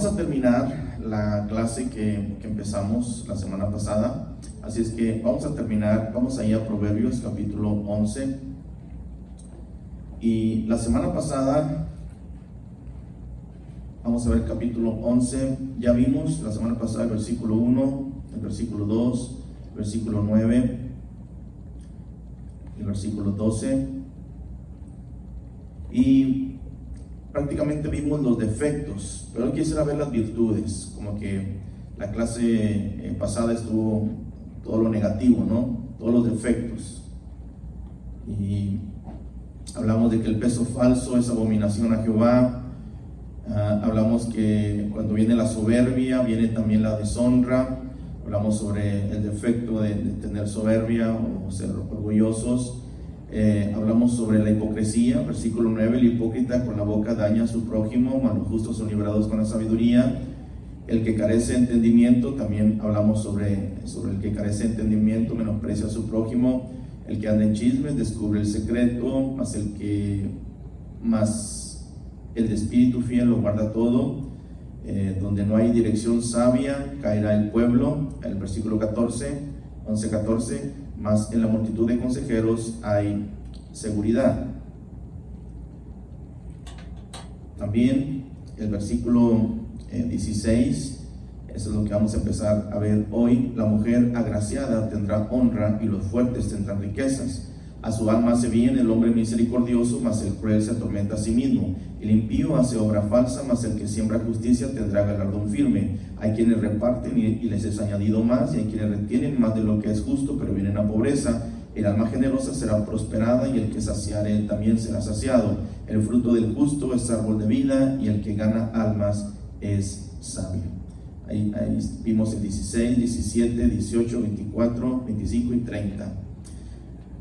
vamos a terminar la clase que, empezamos la semana pasada, así es que vamos a terminar, vamos a ir a Proverbios capítulo 11. Y la semana pasada, vamos a ver capítulo 11, ya vimos la semana pasada el versículo 1, el versículo 2, el versículo 9, el versículo 12. Y prácticamente vimos los defectos, pero quisiera ver las virtudes, como que la clase eh, pasada estuvo todo lo negativo, ¿no? Todos los defectos. Y hablamos de que el peso falso es abominación a Jehová. Ah, hablamos que cuando viene la soberbia, viene también la deshonra. Hablamos sobre el defecto de tener soberbia o ser orgullosos. Eh, hablamos sobre la hipocresía, versículo 9, el hipócrita con la boca daña a su prójimo, mas los justos son librados con la sabiduría. El que carece de entendimiento, también hablamos sobre, sobre el que carece de entendimiento, menosprecia a su prójimo. El que anda en chismes descubre el secreto, más el que más el de espíritu fiel lo guarda todo. Eh, donde no hay dirección sabia, caerá el pueblo. El versículo 14, 11, 14 más en la multitud de consejeros hay seguridad. También el versículo 16, eh, eso es lo que vamos a empezar a ver hoy, la mujer agraciada tendrá honra y los fuertes tendrán riquezas. A su alma hace bien el hombre misericordioso, mas el cruel se atormenta a sí mismo. El impío hace obra falsa, mas el que siembra justicia tendrá galardón firme. Hay quienes reparten y, les es añadido más, y hay quienes retienen más de lo que es justo, pero vienen a pobreza. El alma generosa será prosperada, y el que saciare también será saciado. El fruto del justo es árbol de vida, y el que gana almas es sabio. Ahí, ahí vimos el 16, 17, 18, 24, 25 y 30.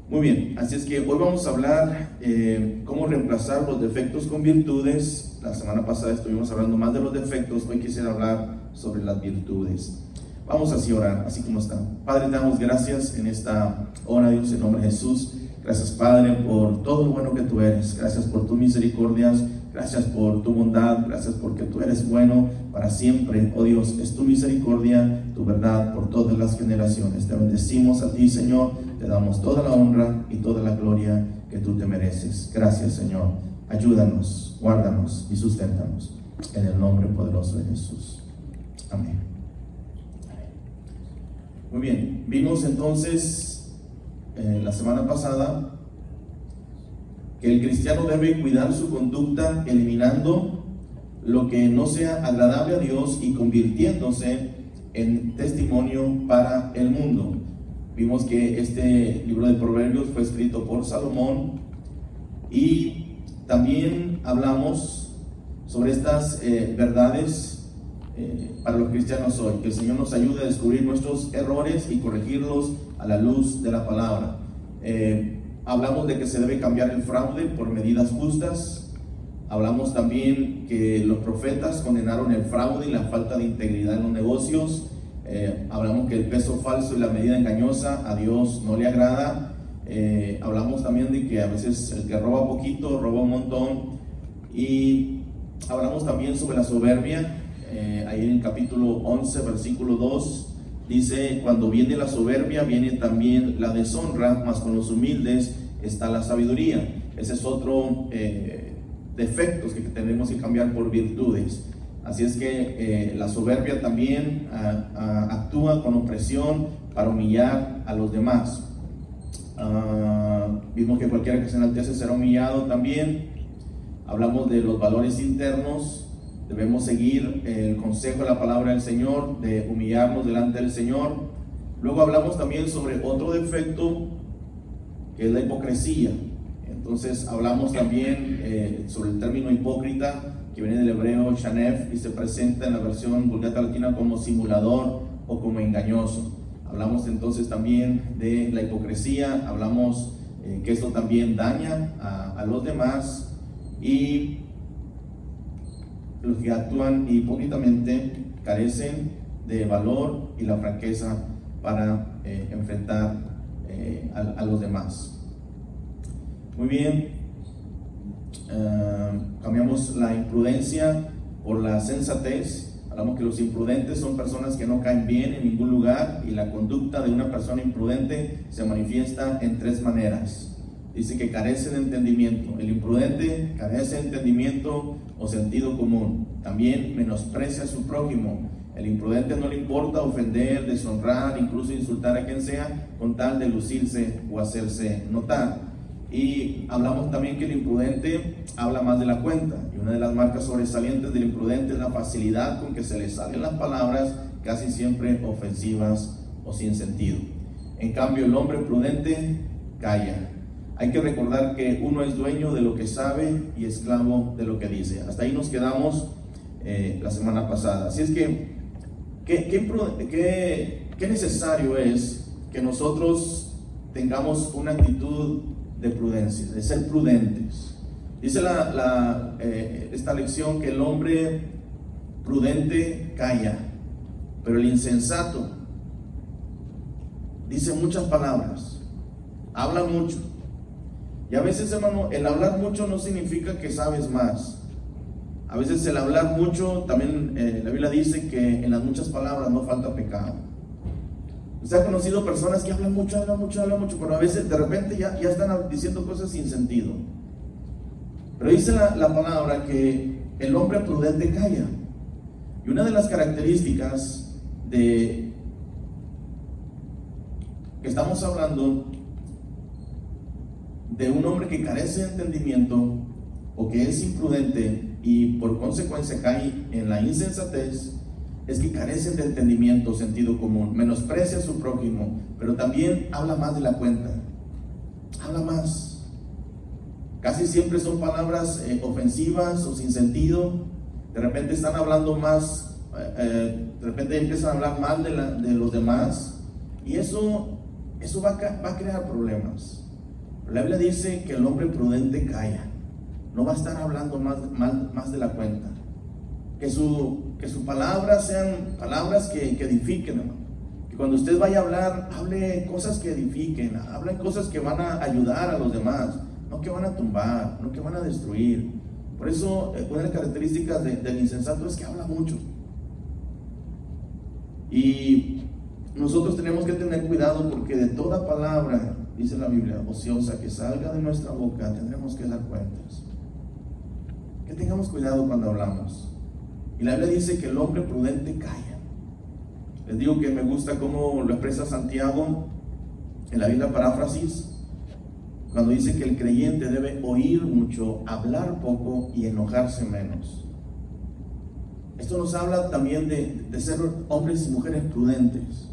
Muy bien, así es que hoy vamos a hablar eh, cómo reemplazar los defectos con virtudes. La semana pasada estuvimos hablando más de los defectos, hoy quisiera hablar sobre las virtudes. Vamos así a orar, así como están. Padre, te damos gracias en esta hora, Dios, en nombre de Jesús. Gracias, Padre, por todo lo bueno que tú eres. Gracias por tus misericordias. Gracias por tu bondad. Gracias porque tú eres bueno para siempre. Oh Dios, es tu misericordia, tu verdad por todas las generaciones. Te bendecimos a ti, Señor te damos toda la honra y toda la gloria que tú te mereces. Gracias, Señor. Ayúdanos, guárdanos y susténtanos. En el nombre poderoso de Jesús. Amén. Muy bien, vimos entonces eh, la semana pasada que el cristiano debe cuidar su conducta eliminando lo que no sea agradable a Dios y convirtiéndose en testimonio para el mundo. Vimos que este libro de Proverbios fue escrito por Salomón y también hablamos sobre estas eh, verdades eh, para los cristianos hoy, que el Señor nos ayude a descubrir nuestros errores y corregirlos a la luz de la palabra. Eh, hablamos de que se debe cambiar el fraude por medidas justas. Hablamos también que los profetas condenaron el fraude y la falta de integridad en los negocios. Eh, hablamos que el peso falso y la medida engañosa a Dios no le agrada. Eh, hablamos también de que a veces el que roba poquito roba un montón. Y hablamos también sobre la soberbia. Eh, ahí en el capítulo 11, versículo 2, dice, cuando viene la soberbia, viene también la deshonra, mas con los humildes está la sabiduría. Ese es otro defecto que tenemos que cambiar por virtudes. Así es que eh, la soberbia también ah, ah, actúa con opresión para humillar a los demás. Ah, vimos que cualquiera que se enaltece será humillado también. Hablamos de los valores internos. Debemos seguir el consejo de la palabra del Señor, de humillarnos delante del Señor. Luego hablamos también sobre otro defecto, que es la hipocresía. Entonces hablamos también eh, sobre el término hipócrita que viene del hebreo shanef y se presenta en la versión vulgata latina como simulador o como engañoso. Hablamos entonces también de la hipocresía, hablamos eh, que esto también daña a, los demás y los que actúan hipócritamente carecen de valor y la franqueza para eh, enfrentar eh, a, los demás. Muy bien, eh, cambiamos la imprudencia por la sensatez. Hablamos que los imprudentes son personas que no caen bien en ningún lugar y la conducta de una persona imprudente se manifiesta en tres maneras. Dice que carece de entendimiento. El imprudente carece de entendimiento o sentido común. También menosprecia a su prójimo el imprudente no le importa ofender, deshonrar, incluso insultar a quien sea, con tal de lucirse o hacerse notar. Y hablamos también que el imprudente habla más de la cuenta. Y una de las marcas sobresalientes del imprudente es la facilidad con que se le salen las palabras, casi siempre ofensivas o sin sentido. En cambio, el hombre prudente calla. Hay que recordar que uno es dueño de lo que sabe y esclavo de lo que dice. Hasta ahí nos quedamos eh, la semana pasada. Así es que ¿Qué, necesario es que nosotros tengamos una actitud de prudencia, de ser prudentes? Dice la, eh, esta lección que el hombre prudente calla, pero el insensato dice muchas palabras, habla mucho. Y a veces, hermano, el hablar mucho no significa que sabes más. A veces el hablar mucho, también eh, la Biblia dice que en las muchas palabras no falta pecado. Usted ha conocido personas que hablan mucho, hablan mucho, hablan mucho, pero a veces de repente ya, ya están diciendo cosas sin sentido. Pero dice la, la palabra que el hombre prudente calla. Y una de las características de que estamos hablando de un hombre que carece de entendimiento o que es imprudente y por consecuencia cae en la insensatez, es que carecen de entendimiento, sentido común, menosprecia a su prójimo, pero también habla más de la cuenta, habla más. Casi siempre son palabras eh, ofensivas o sin sentido, de repente están hablando más, eh, eh, de repente empiezan a hablar mal de, los demás, y eso, eso va, a, va a crear problemas. La Biblia dice que el hombre prudente calla no va a estar hablando más, más, de la cuenta. Que su, que sus palabras sean palabras que, que edifiquen, Que cuando usted vaya a hablar, hable cosas que edifiquen, hable cosas que van a ayudar a los demás, no que van a tumbar, no que van a destruir. Por eso, eh, una de las características del insensato es que habla mucho. Y nosotros tenemos que tener cuidado porque de toda palabra, dice la Biblia, ociosa que salga de nuestra boca, tendremos que dar cuentas que tengamos cuidado cuando hablamos. Y la Biblia dice que el hombre prudente calla. Les digo que me gusta cómo lo expresa Santiago en la Biblia paráfrasis, cuando dice que el creyente debe oír mucho, hablar poco y enojarse menos. Esto nos habla también de, de ser hombres y mujeres prudentes,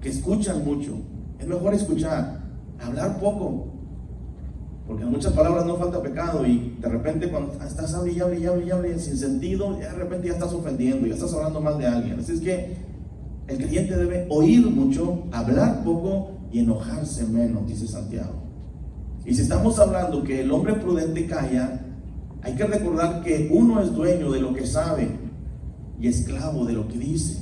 que escuchan mucho. Es mejor escuchar, hablar poco, porque en muchas palabras no falta pecado y de repente cuando estás hablando y hablando y sin sentido, de repente ya estás ofendiendo, ya estás hablando mal de alguien. Así es que el creyente debe oír mucho, hablar poco y enojarse menos, dice Santiago. Y si estamos hablando que el hombre prudente calla, hay que recordar que uno es dueño de lo que sabe y esclavo de lo que dice.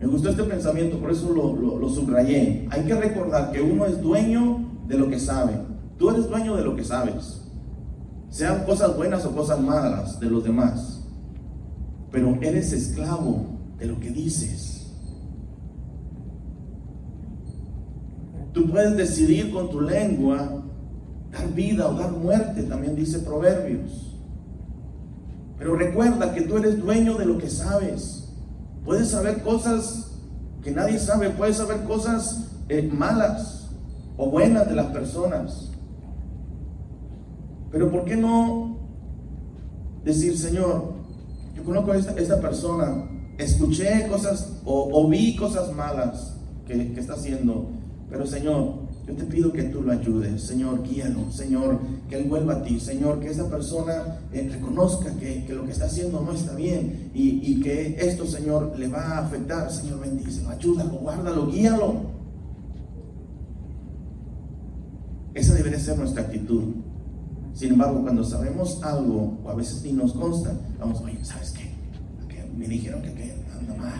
Me gustó este pensamiento, por eso lo, lo subrayé. Hay que recordar que uno es dueño de lo que sabe. Tú eres dueño de lo que sabes. Sean cosas buenas o cosas malas de los demás. Pero eres esclavo de lo que dices. Tú puedes decidir con tu lengua dar vida o dar muerte, también dice Proverbios. Pero recuerda que tú eres dueño de lo que sabes. Puedes saber cosas que nadie sabe, puedes saber cosas eh, malas o buenas de las personas. Pero ¿por qué no decir, Señor, yo conozco a esta, persona, escuché cosas o, vi cosas malas que, está haciendo, pero Señor, yo te pido que tú lo ayudes, Señor, guíalo, Señor, que Él vuelva a ti, Señor, que esa persona eh, reconozca que, lo que está haciendo no está bien y, y, que esto, Señor, le va a afectar, Señor, bendícelo, ayúdalo, guárdalo, guíalo. Esa debería ser nuestra actitud. Sin embargo, cuando sabemos algo, o a veces ni nos consta, vamos, oye, ¿sabes qué? me dijeron que, anda mal,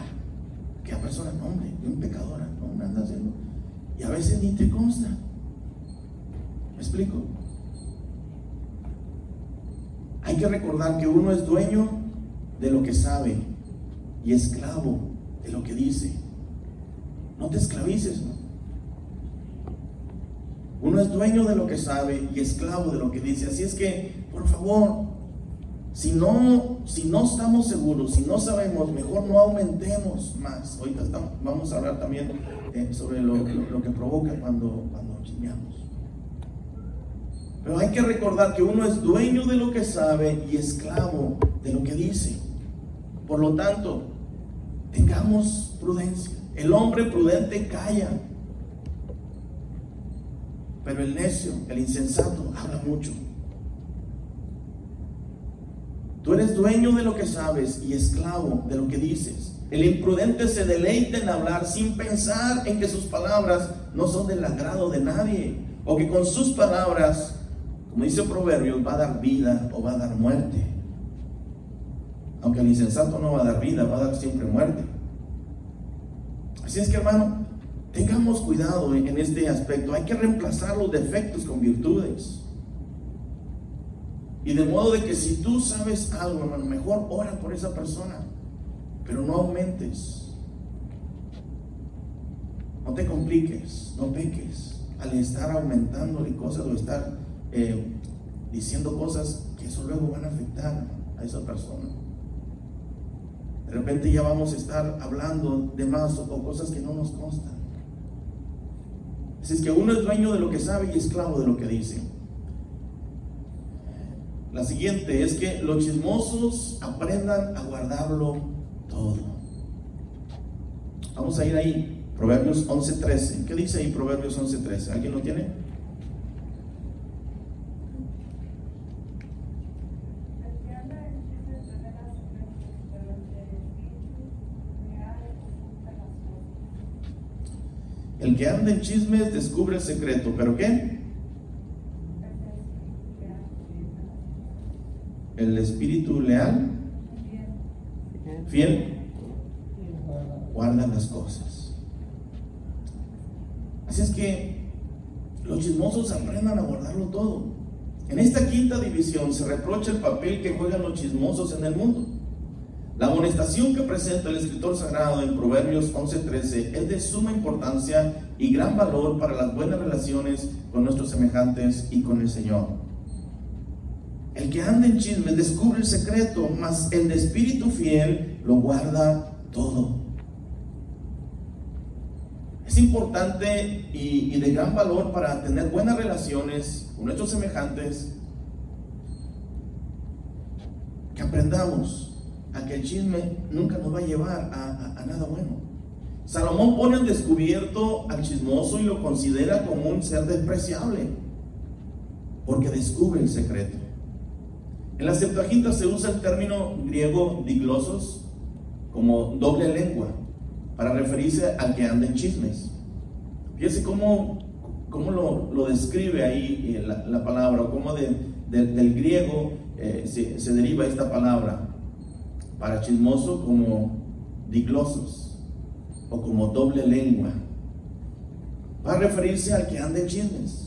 aquella persona, no hombre, un pecadora, no anda haciendo. Y a veces ni te consta. ¿Me explico? Hay que recordar que uno es dueño de lo que sabe y esclavo de lo que dice. No te esclavices, ¿no? Uno es dueño de lo que sabe y esclavo de lo que dice. Así es que, por favor, si no, si no estamos seguros, si no sabemos, mejor no aumentemos más. Ahorita vamos a hablar también eh, sobre lo, que provoca cuando, cuando Pero hay que recordar que uno es dueño de lo que sabe y esclavo de lo que dice. Por lo tanto, tengamos prudencia. El hombre prudente calla, pero el necio, el insensato, habla mucho. Tú eres dueño de lo que sabes y esclavo de lo que dices. El imprudente se deleita en hablar sin pensar en que sus palabras no son del agrado de nadie o que con sus palabras, como dice Proverbios, va a dar vida o va a dar muerte. Aunque el insensato no va a dar vida, va a dar siempre muerte. Así es que hermano, tengamos cuidado en este aspecto. Hay que reemplazar los defectos con virtudes. Y de modo de que si tú sabes algo, hermano, mejor ora por esa persona, pero no aumentes. No te compliques, no peques al estar aumentándole cosas o estar eh, diciendo cosas que eso luego van a afectar a esa persona. De repente ya vamos a estar hablando de más o cosas que no nos constan. Así es que uno es dueño de lo que sabe y esclavo de lo que dice. La siguiente es que los chismosos aprendan a guardarlo todo. Vamos a ir ahí, Proverbios 11:13. ¿Qué dice ahí Proverbios 11:13? ¿Alguien lo tiene? El que anda en chismes descubre el secreto, pero ¿qué? el espíritu leal, fiel, guarda las cosas. Así es que los chismosos aprendan a guardarlo todo. En esta quinta división se reprocha el papel que juegan los chismosos en el mundo. La amonestación que presenta el escritor sagrado en Proverbios 11:13 es de suma importancia y gran valor para las buenas relaciones con nuestros semejantes y con el Señor. El que anda en chismes descubre el secreto, mas el de espíritu fiel lo guarda todo. Es importante y, de gran valor para tener buenas relaciones con nuestros semejantes que aprendamos a que el chisme nunca nos va a llevar a, nada bueno. Salomón pone en descubierto al chismoso y lo considera como un ser despreciable, porque descubre el secreto. En la Septuaginta se usa el término griego diglosos como doble lengua para referirse al que anda en chismes. Fíjese cómo, cómo lo, describe ahí eh, la, palabra, o cómo del griego eh, se, deriva esta palabra para chismoso como diglosos o como doble lengua. Para referirse al que anda en chismes.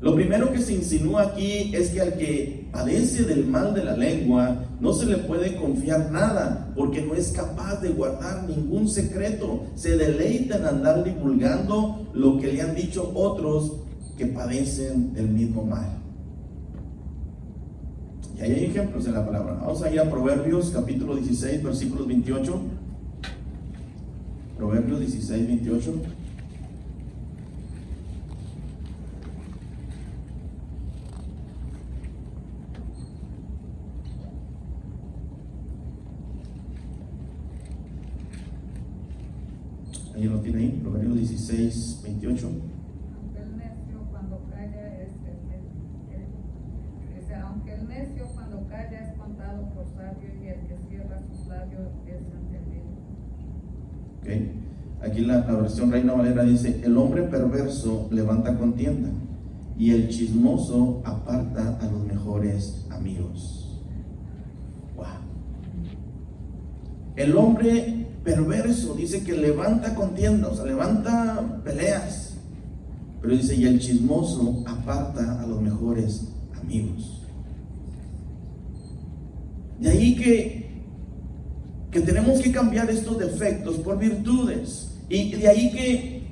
Lo primero que se insinúa aquí es que al que padece del mal de la lengua no se le puede confiar nada porque no es capaz de guardar ningún secreto. Se deleita en andar divulgando lo que le han dicho otros que padecen del mismo mal. Y ahí hay ejemplos en la palabra. Vamos a ir a Proverbios capítulo 16, versículos 28. Proverbios 16, 28. Ahí lo tiene ahí, Proverbios 16, 28. Aunque el necio cuando calla es, aunque el necio cuando calla es contado por sabio y el que cierra sus labios es entendido. Okay. Aquí la, versión Reina Valera dice, el hombre perverso levanta contienda y el chismoso aparta a los mejores amigos. Wow. El hombre perverso dice que levanta contienda, o sea, levanta peleas. Pero dice, y el chismoso aparta a los mejores amigos. De ahí que, que tenemos que cambiar estos defectos por virtudes. Y de ahí que,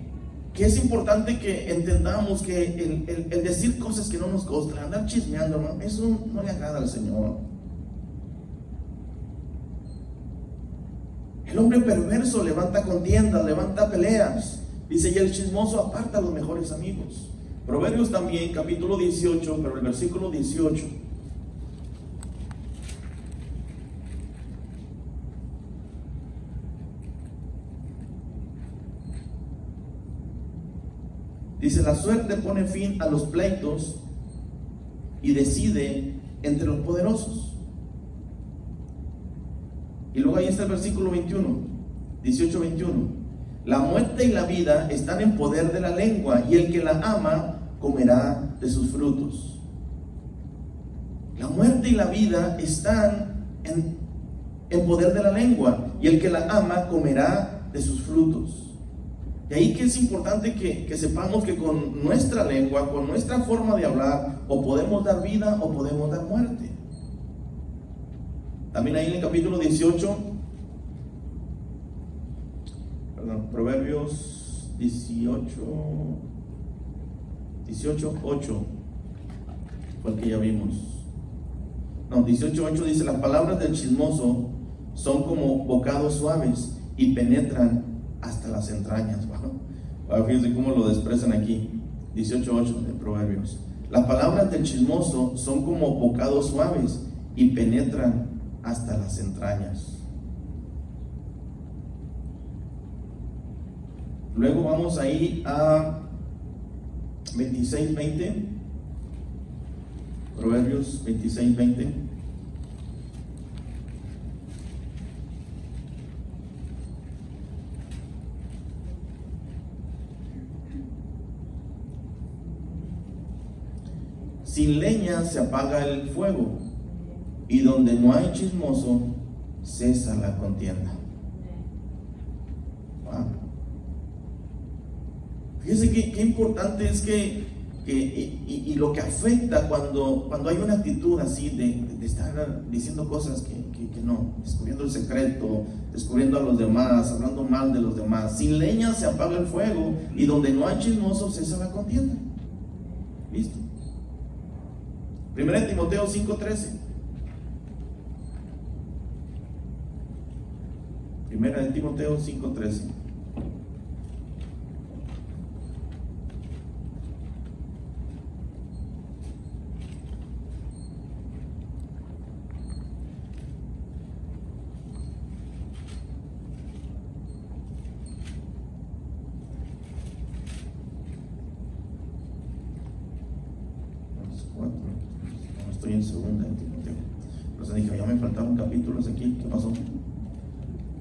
que es importante que entendamos que el, el, decir cosas que no nos gustan, andar chismeando, eso no le agrada al Señor. El hombre perverso levanta contiendas, levanta peleas. Dice, y el chismoso aparta a los mejores amigos. Proverbios también, capítulo 18, pero el versículo 18. Dice, la suerte pone fin a los pleitos y decide entre los poderosos. Y luego ahí está el versículo 21, 18, 21. La muerte y la vida están en poder de la lengua y el que la ama comerá de sus frutos. La muerte y la vida están en, en poder de la lengua y el que la ama comerá de sus frutos. Y ahí que es importante que, sepamos que con nuestra lengua, con nuestra forma de hablar, o podemos dar vida o podemos dar muerte. También ahí en el capítulo 18, perdón, Proverbios 18, 18, 8, fue el que ya vimos. No, 18, 8 dice, las palabras del chismoso son como bocados suaves y penetran hasta las entrañas. Bueno, fíjense cómo lo desprecian aquí. 18.8 de Proverbios. Las palabras del chismoso son como bocados suaves y penetran hasta las entrañas. Luego vamos ahí a 26.20. Proverbios 26.20. Sin leña se apaga el fuego y donde no hay chismoso cesa la contienda. Fíjense qué, importante es que, y, lo que afecta cuando, cuando hay una actitud así de, estar diciendo cosas que, que, no, descubriendo el secreto, descubriendo a los demás, hablando mal de los demás. Sin leña se apaga el fuego y donde no hay chismoso cesa la contienda. ¿Listo? Primera de Timoteo 5:13. Primera de Timoteo 5:13. estoy en segunda de Timoteo. Entonces dije, ya me faltaron capítulos aquí, ¿qué pasó?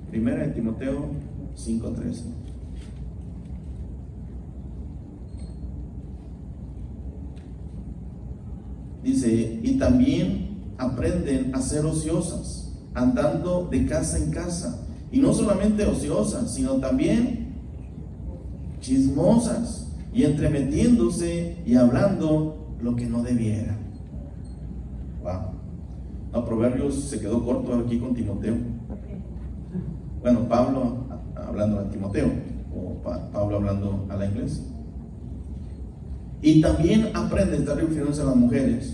Primera de Timoteo 5.13. Dice, y también aprenden a ser ociosas, andando de casa en casa. Y no solamente ociosas, sino también chismosas y entremetiéndose y hablando lo que no debiera. No, Proverbios se quedó corto aquí con Timoteo. Bueno, Pablo hablando a Timoteo, o Pablo hablando a la iglesia. Y también aprende, está refiriéndose a las mujeres,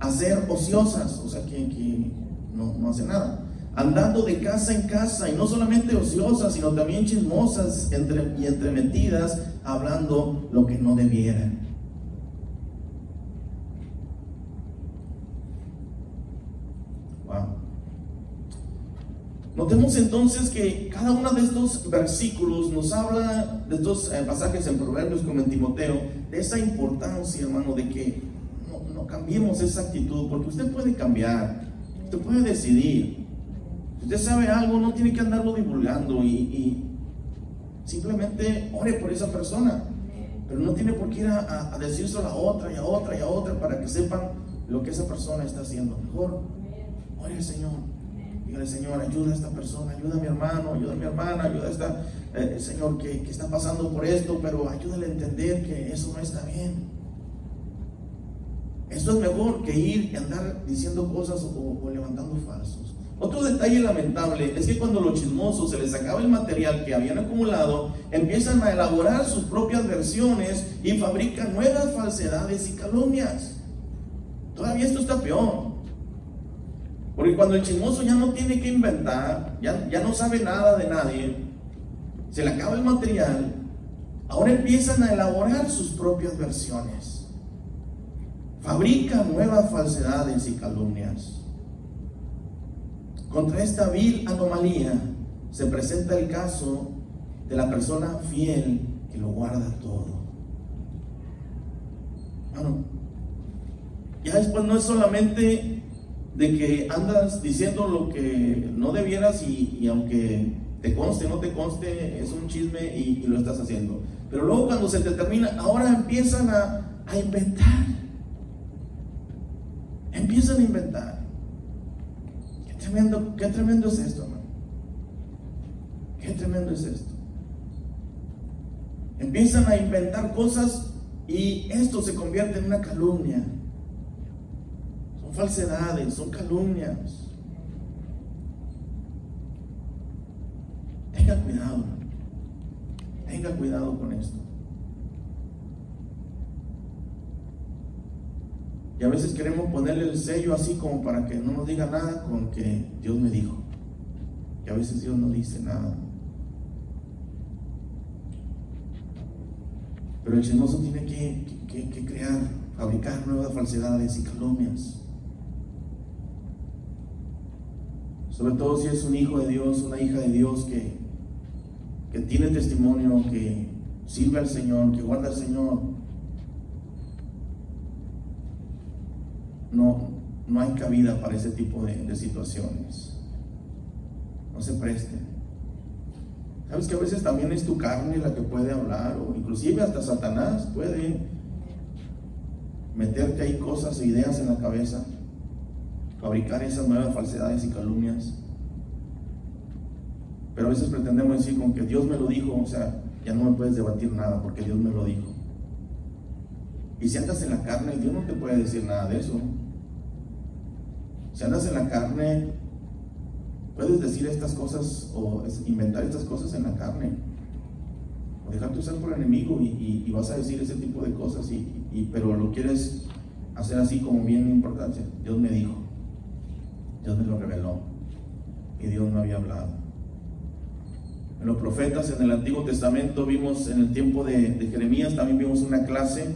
a ser ociosas, o sea, que, no, no hace nada. Andando de casa en casa, y no solamente ociosas, sino también chismosas y entremetidas, hablando lo que no debieran. Notemos entonces que cada uno de estos versículos nos habla, de estos eh, pasajes en Proverbios como en Timoteo, de esa importancia, hermano, de que no, cambiemos esa actitud, porque usted puede cambiar, usted puede decidir. Si usted sabe algo, no tiene que andarlo divulgando y, simplemente ore por esa persona. Pero no tiene por qué ir a, a, decírselo a otra y a otra y a otra para que sepan lo que esa persona está haciendo. Mejor, ore al Señor Dígale, Señor, ayuda a esta persona, ayuda a mi hermano, ayuda a mi hermana, ayuda a esta, eh, Señor, que, que está pasando por esto, pero ayúdale a entender que eso no está bien. Esto es mejor que ir y andar diciendo cosas o, levantando falsos. Otro detalle lamentable es que cuando los chismosos se les acaba el material que habían acumulado, empiezan a elaborar sus propias versiones y fabrican nuevas falsedades y calumnias. Todavía esto está peor. Porque cuando el chismoso ya no tiene que inventar, ya, ya no sabe nada de nadie, se le acaba el material, ahora empiezan a elaborar sus propias versiones fabrica nuevas falsedades y calumnias. Contra esta vil anomalía se presenta el caso de la persona fiel que lo guarda todo. Ya después no es solamente de que andas diciendo lo que no debieras y, aunque te conste, no te conste, es un chisme y, lo estás haciendo. Pero luego cuando se te termina, ahora empiezan a, a inventar Empiezan a inventar. Qué tremendo, qué tremendo es esto, hermano. Qué tremendo es esto. Empiezan a inventar cosas y esto se convierte en una calumnia. Falsedades, son calumnias. Tenga cuidado. Tenga cuidado con esto. Y a veces queremos ponerle el sello así como para que no nos diga nada con que Dios me dijo. Y a veces Dios no dice nada. Pero el chismoso tiene que, crear, fabricar nuevas falsedades y calumnias. Sobre todo si es un hijo de Dios, una hija de Dios que, que tiene testimonio, que sirve al Señor, que guarda al Señor, no, no hay cabida para ese tipo de, situaciones. No se presten. Sabes que a veces también es tu carne la que puede hablar, o inclusive hasta Satanás puede meterte ahí cosas e ideas en la cabeza, fabricar esas nuevas falsedades y calumnias. Pero a veces pretendemos decir con que Dios me lo dijo, o sea, ya no me puedes debatir nada porque Dios me lo dijo. Y si andas en la carne, Dios no te puede decir nada de eso. Si andas en la carne, puedes decir estas cosas o inventar estas cosas en la carne. O dejarte usar por enemigo y, vas a decir ese tipo de cosas, y, pero lo quieres hacer así como bien importancia. Dios me dijo, Dios me lo reveló y Dios no había hablado. En los profetas en el Antiguo Testamento vimos en el tiempo de, Jeremías, también vimos una clase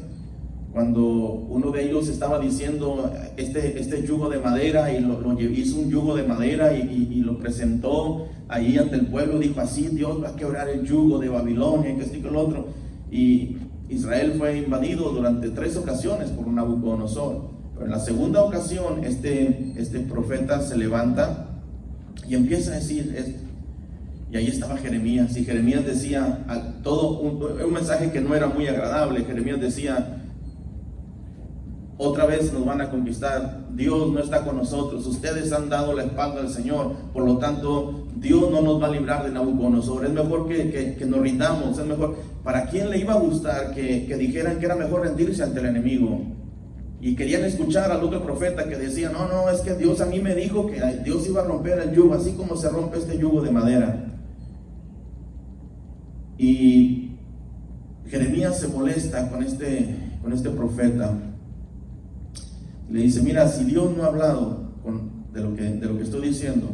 cuando uno de ellos estaba diciendo este, este yugo de madera y lo, hizo un yugo de madera y, lo presentó ahí ante el pueblo, dijo así, Dios va a quebrar el yugo de Babilonia, que esto y que el otro. Y Israel fue invadido durante tres ocasiones por Nabucodonosor. Pero en la segunda ocasión este, este profeta se levanta y empieza a decir esto. Y ahí estaba Jeremías. Y Jeremías decía todo un mensaje que no era muy agradable. Jeremías decía, otra vez nos van a conquistar. Dios no está con nosotros. Ustedes han dado la espalda al Señor. Por lo tanto, Dios no nos va a librar de Nabucodonosor. Es mejor que, nos rindamos. Es mejor. ¿Para quién le iba a gustar que, dijeran que era mejor rendirse ante el enemigo? Y querían escuchar al otro profeta que decía, no, no, es que Dios a mí me dijo que Dios iba a romper el yugo, así como se rompe este yugo de madera. Y Jeremías se molesta con este, con este profeta le dice, mira, si Dios no ha hablado de, lo que, de lo que estoy diciendo,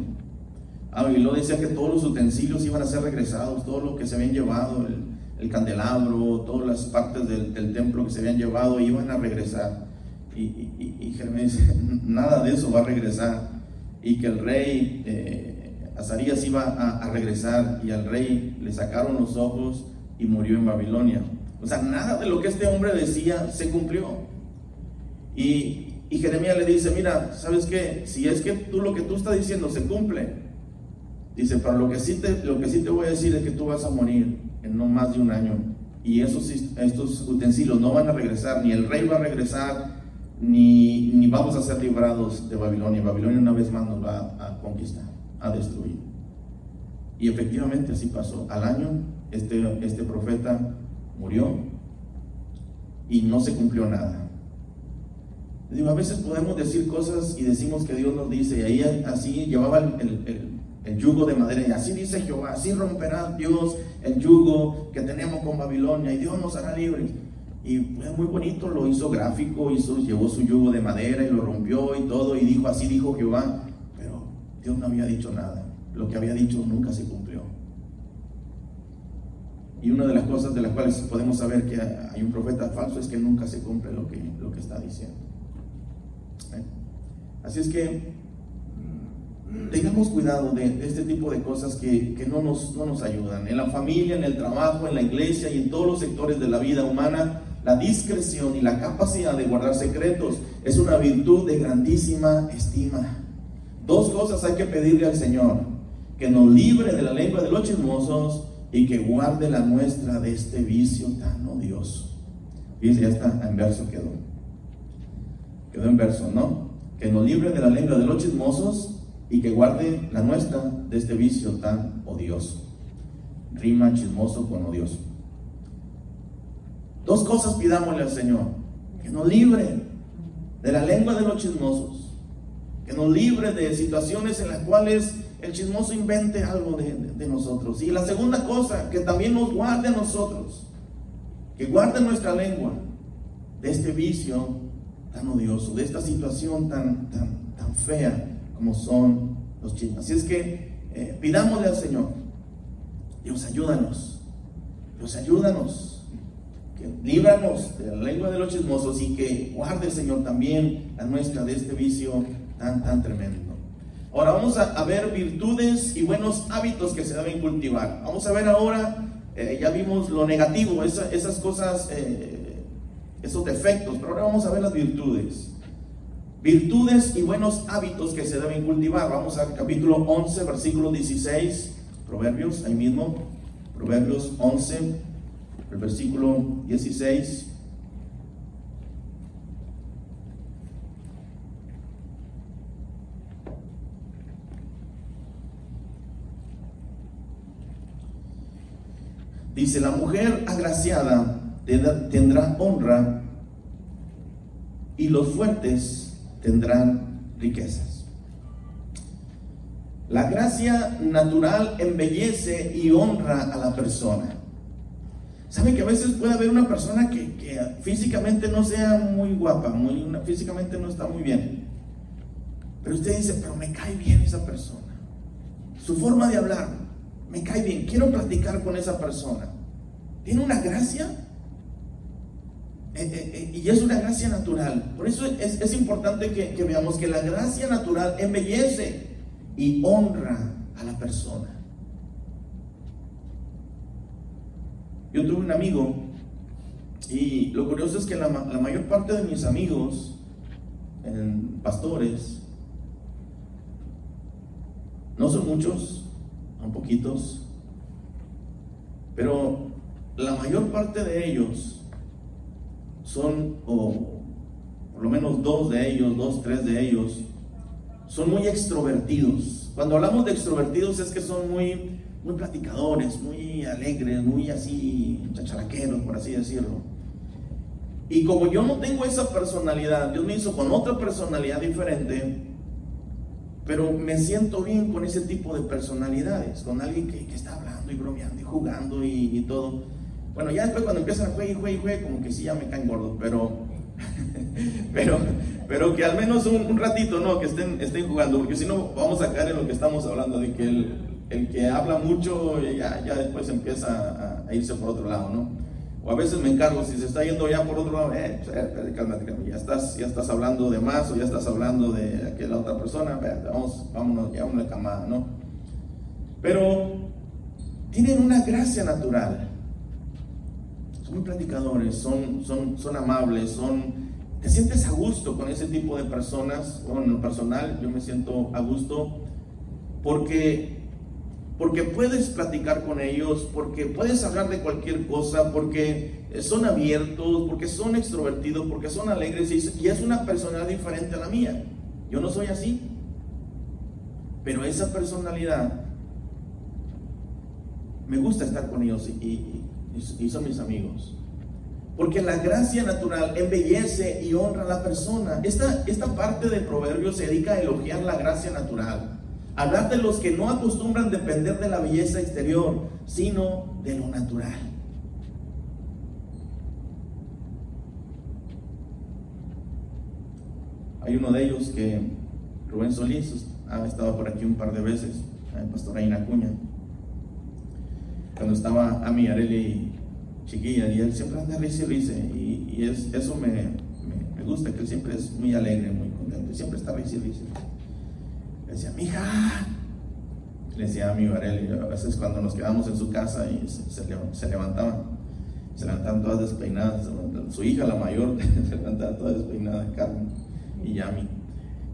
ah, y decía que todos los utensilios iban a ser regresados, todo lo que se habían llevado, el, candelabro, todas las partes del, templo que se habían llevado, iban a regresar. Y, y, Jeremías nada de eso va a regresar. Y que el rey eh, Azarías iba a, a regresar y al rey le sacaron los ojos y murió en Babilonia. O sea, nada de lo que este hombre decía se cumplió. Y, y Jeremías le dice, mira, ¿sabes qué? Si es que tú lo que tú estás diciendo se cumple, dice, pero lo que sí te, lo que sí te voy a decir es que tú vas a morir en no más de un año. Y esos, estos utensilios no van a regresar, ni el rey va a regresar, ni, ni vamos a ser librados de Babilonia. Babilonia una vez más nos va a conquistar. a destruir. Y efectivamente así pasó. Al año este, este profeta murió y no se cumplió nada. Digo, a veces podemos decir cosas y decimos que Dios nos dice, y ahí así llevaba el, el, yugo de madera, y así dice Jehová, así romperá Dios el yugo que tenemos con Babilonia, y Dios nos hará libres. Y fue muy bonito, lo hizo gráfico, hizo, llevó su yugo de madera y lo rompió y todo, y dijo, así dijo Jehová, pero Dios no había dicho nada, lo que había dicho nunca se cumplió. Y una de las cosas de las cuales podemos saber que hay un profeta falso es que nunca se cumple lo que, lo que está diciendo. ¿Eh? Así es que tengamos cuidado de, este tipo de cosas que, que no, nos, no nos ayudan. En la familia, en el trabajo, en la iglesia y en todos los sectores de la vida humana, la discreción y la capacidad de guardar secretos es una virtud de grandísima estima. Dos cosas hay que pedirle al Señor, que nos libre de la lengua de los chismosos y que guarde la nuestra de este vicio tan odioso. Fíjense, ya está, en verso quedó. Quedó en verso, ¿no? Que nos libre de la lengua de los chismosos y que guarde la nuestra de este vicio tan odioso. Rima chismoso con odioso. Dos cosas pidámosle al Señor. Que nos libre de la lengua de los chismosos. Que nos libre de situaciones en las cuales el chismoso invente algo de, nosotros. Y la segunda cosa, que también nos guarde a nosotros, que guarde nuestra lengua de este vicio tan odioso, de esta situación tan, tan, tan fea como son los chismes. Así es que eh, pidámosle al Señor, Dios ayúdanos, Dios ayúdanos, que líbranos de la lengua de los chismosos y que guarde Señor también la nuestra de este vicio tan, tan tremendo. Ahora vamos a, ver virtudes y buenos hábitos que se deben cultivar. Vamos a ver ahora, eh, ya vimos lo negativo, esas cosas, eh, esos defectos, pero ahora vamos a ver las virtudes. Virtudes y buenos hábitos que se deben cultivar. Vamos al capítulo 11, versículo 16, Proverbios, ahí mismo, Proverbios 11, el versículo 16. Dice, la mujer agraciada tendrá honra y los fuertes tendrán riquezas. La gracia natural embellece y honra a la persona. ¿Saben que a veces puede haber una persona que, físicamente no sea muy guapa, muy, físicamente no está muy bien? Pero usted dice, pero me cae bien esa persona. Su forma de hablar, me cae bien, quiero platicar con esa persona. Tiene una gracia eh, eh, eh, y es una gracia natural. Por eso es, importante que, que, veamos que la gracia natural embellece y honra a la persona. Yo tuve un amigo y lo curioso es que la, mayor parte de mis amigos, pastores, no son muchos, son poquitos, pero la mayor parte de ellos son, o por lo menos dos de ellos, dos, tres de ellos, son muy extrovertidos. Cuando hablamos de extrovertidos es que son muy, muy platicadores, muy alegres, muy así chacharaqueros, por así decirlo. Y como yo no tengo esa personalidad, Dios me hizo con otra personalidad diferente, pero me siento bien con ese tipo de personalidades, con alguien que, está hablando y bromeando y jugando y, todo. Bueno, ya después cuando empiezan a jugar y jugar y jugar, como que sí ya me caen gordos, pero, pero, pero que al menos un, ratito, ¿no? Que estén, estén jugando, porque si no vamos a caer en lo que estamos hablando, de que el, el que habla mucho ya, ya después empieza a, irse por otro lado, ¿no? O a veces me encargo, si se está yendo ya por otro lado, eh, pues, eh cálmate, ya estás, ya estás hablando de más o ya estás hablando de aquella otra persona, vamos, vámonos, ya una camada, ¿no? Pero tienen una gracia natural. Son muy platicadores, son, son, son amables, son... Te sientes a gusto con ese tipo de personas. Bueno, en lo personal, yo me siento a gusto porque porque puedes platicar con ellos, porque puedes hablar de cualquier cosa, porque son abiertos, porque son extrovertidos, porque son alegres y es una personalidad diferente a la mía. Yo no soy así. Pero esa personalidad, me gusta estar con ellos y, y son mis amigos. Porque la gracia natural embellece y honra a la persona. Esta, esta parte del proverbio se dedica a elogiar la gracia natural. Hablar de los que no acostumbran depender de la belleza exterior, sino de lo natural. Hay uno de ellos que, Rubén Solís, ha estado por aquí un par de veces, el pastor Aina Cuña. Cuando estaba Ami Areli chiquilla y él siempre anda risa y y, es, eso me, gusta, que él siempre es muy alegre, muy contento, y siempre está risa y Decía, mija, le decía a mi a veces cuando nos quedamos en su casa y se, levantaban, se levantaban todas despeinadas, su hija la mayor se levantaba toda despeinada, Carmen y Yami.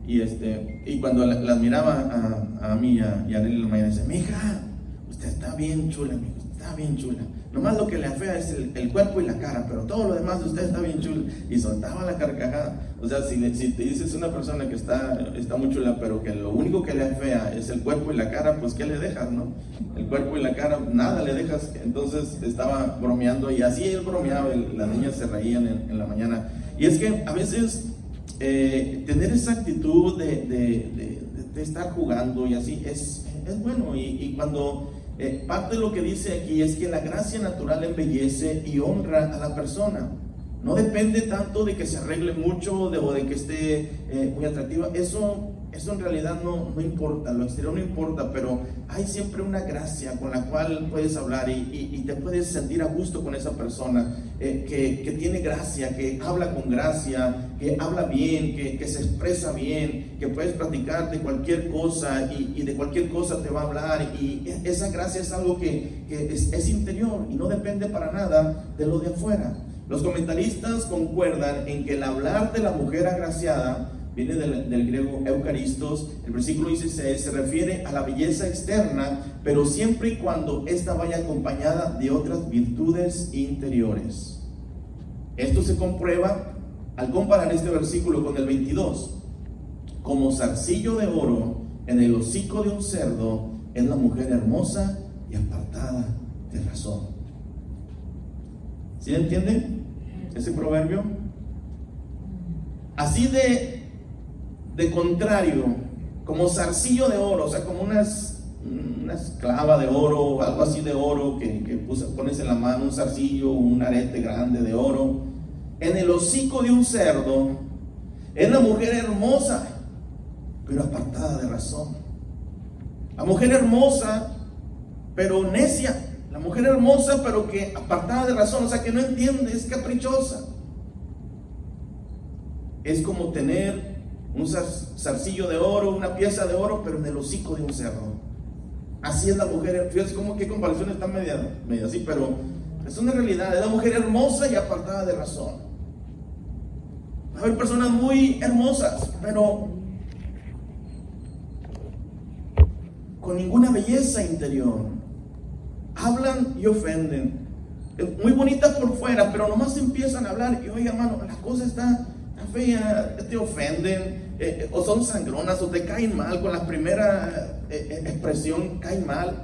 Y, este, y cuando las miraba a, a mí y a, y a la mañana, decía, mija, usted está bien chula, amigo, está bien chula. Nomás lo que le afea es el, cuerpo y la cara, pero todo lo demás de usted está bien chulo. Y soltaba la carcajada. O sea, si, si te dices una persona que está, está muy chula, pero que lo único que le afea es el cuerpo y la cara, pues ¿qué le dejas, no? El cuerpo y la cara, nada le dejas. Entonces estaba bromeando y así él bromeaba, las niñas se reían en, la mañana. Y es que a veces eh, tener esa actitud de, de, de, estar jugando y así es, es bueno. Y cuando eh, parte de lo que dice aquí es que la gracia natural embellece y honra a la persona. No depende tanto de que se arregle mucho o de que esté eh, muy atractiva. Eso, eso en realidad no, no, importa, lo exterior no importa, pero hay siempre una gracia con la cual puedes hablar y, te puedes sentir a gusto con esa persona eh, que, que, tiene gracia, que habla con gracia, que habla bien, que, que, se expresa bien, que puedes platicar de cualquier cosa y, y, de cualquier cosa te va a hablar. Y esa gracia es algo que, es, es interior y no depende para nada de lo de afuera. Los comentaristas concuerdan en que el hablar de la mujer agraciada viene del, griego eucaristos, el versículo dice se refiere a la belleza externa, pero siempre y cuando ésta vaya acompañada de otras virtudes interiores. Esto se comprueba al comparar este versículo con el 22. Como zarcillo de oro en el hocico de un cerdo es la mujer hermosa y apartada de razón. ¿Sí entienden? Ese proverbio? Así de, de contrario, como zarcillo de oro, o sea, como unas, una esclava de oro, algo así de oro que, que pones en la mano, un zarcillo, un arete grande de oro, en el hocico de un cerdo, es la mujer hermosa, pero apartada de razón. La mujer hermosa, pero necia. Mujer hermosa, pero que apartada de razón, o sea, que no entiende, es caprichosa. Es como tener un zarcillo de oro, una pieza de oro, pero en el hocico de un cerdo. Así es la mujer, fíjense como que comparación está media, media así, pero es una realidad, es la mujer hermosa y apartada de razón. Va a haber personas muy hermosas, pero con ninguna belleza interior hablan y ofenden. Muy bonitas por fuera, pero nomás empiezan a hablar y oye hermano, la cosa está, fea, te ofenden, eh, eh, o son sangronas, o te caen mal con la primera eh, expresión, caen mal.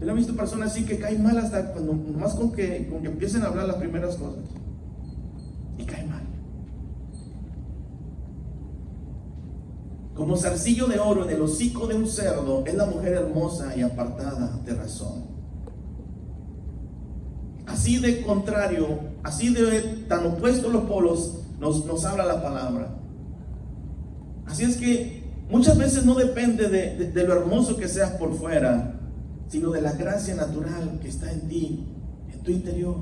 Yo he visto personas así que caen mal hasta cuando nomás con que, con que empiecen a hablar las primeras cosas. Y caen mal. Como zarcillo de oro en el hocico de un cerdo es la mujer hermosa y apartada de razón. Así de contrario, así de tan opuestos los polos, nos, nos habla la palabra. Así es que muchas veces no depende de, de, lo hermoso que seas por fuera, sino de la gracia natural que está en ti, en tu interior.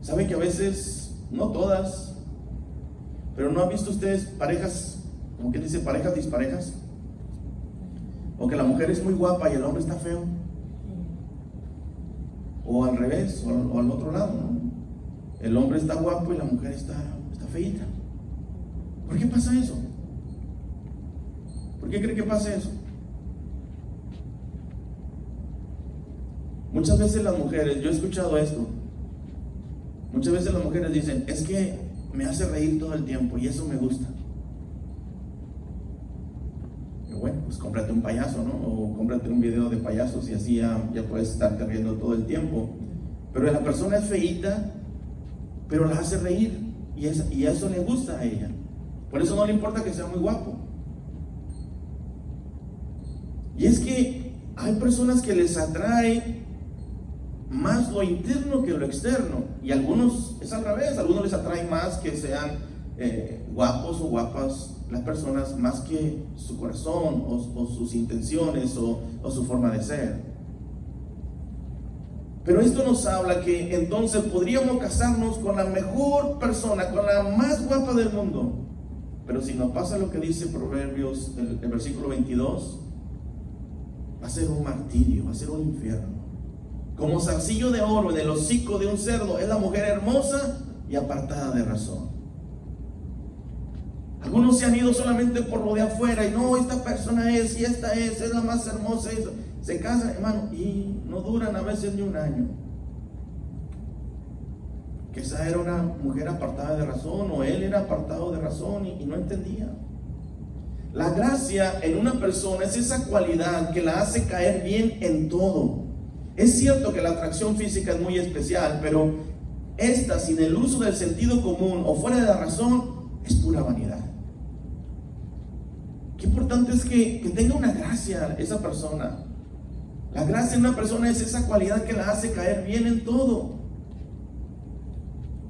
¿Saben que a veces, no todas, pero no han visto ustedes parejas, como que dice, parejas disparejas? O que la mujer es muy guapa y el hombre está feo. O al revés, o, al otro lado. El hombre está guapo y la mujer está, está feita. ¿Por qué pasa eso? ¿Por qué cree que pasa eso? Muchas veces las mujeres, yo he escuchado esto, muchas veces las mujeres dicen, es que me hace reír todo el tiempo y eso me gusta. Bueno, pues cómprate un payaso, ¿no? O cómprate un video de payasos y así ya, puedes estarte riendo todo el tiempo. Pero la persona es feíta, pero la hace reír y, eso le gusta a ella. Por eso no le importa que sea muy guapo. Y es que hay personas que les atrae más lo interno que lo externo. Y algunos es al revés, algunos les atrae más que sean eh, guapos o guapas las personas más que su corazón o, sus intenciones o, su forma de ser. Pero esto nos habla que entonces podríamos casarnos con la mejor persona, con la más guapa del mundo. Pero si no pasa lo que dice Proverbios, el, el versículo 22, va a ser un martirio, va a ser un infierno. Como zarcillo de oro en el hocico de un cerdo es la mujer hermosa y apartada de razón. Algunos se han ido solamente por lo de afuera y no, esta persona es y esta es, es la más hermosa. Se casan, hermano, y no duran a veces ni un año. Esa era una mujer apartada de razón o él era apartado de razón y, y no entendía. La gracia en una persona es esa cualidad que la hace caer bien en todo. Es cierto que la atracción física es muy especial, pero esta sin el uso del sentido común o fuera de la razón es pura vanidad. Qué importante es que, tenga una gracia esa persona. La gracia en una persona es esa cualidad que la hace caer bien en todo.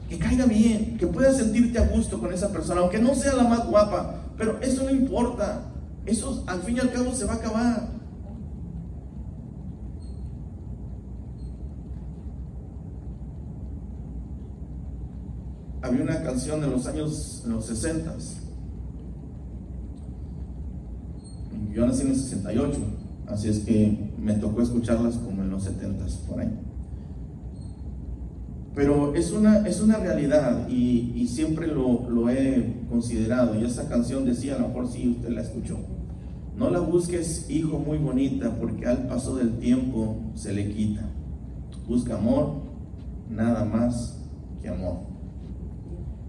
Que caiga bien, que puedas sentirte a gusto con esa persona, aunque no sea la más guapa, pero eso no importa. Eso al fin y al cabo se va a acabar. había una canción de los años en los 60. Yo nací en el 68, así es que me tocó escucharlas como en los 70 por ahí. Pero es una, es una realidad y, y siempre lo, lo, he considerado. Y esa canción decía, a lo mejor sí usted la escuchó. No la busques, hijo, muy bonita, porque al paso del tiempo se le quita. Busca amor, nada más que amor.